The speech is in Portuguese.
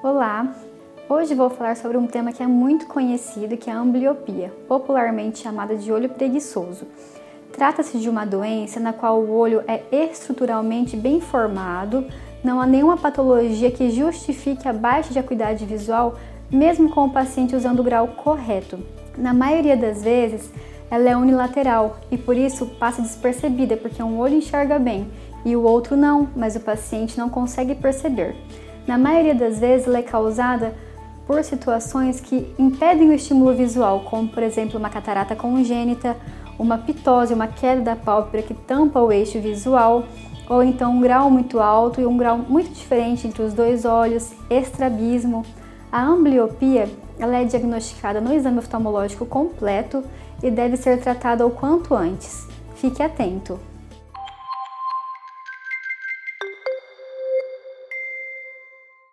Olá! Hoje vou falar sobre um tema que é muito conhecido, que é a ambliopia, popularmente chamada de olho preguiçoso. Trata-se de uma doença na qual o olho é estruturalmente bem formado, não há nenhuma patologia que justifique a baixa de acuidade visual, mesmo com o paciente usando o grau correto. Na maioria das vezes, ela é unilateral e por isso passa despercebida, porque um olho enxerga bem e o outro não, mas o paciente não consegue perceber. Na maioria das vezes, ela é causada por situações que impedem o estímulo visual, como por exemplo uma catarata congênita, uma pitose, uma queda da pálpebra que tampa o eixo visual, ou então um grau muito alto e um grau muito diferente entre os dois olhos, estrabismo. A ambliopia ela é diagnosticada no exame oftalmológico completo e deve ser tratada o quanto antes. Fique atento!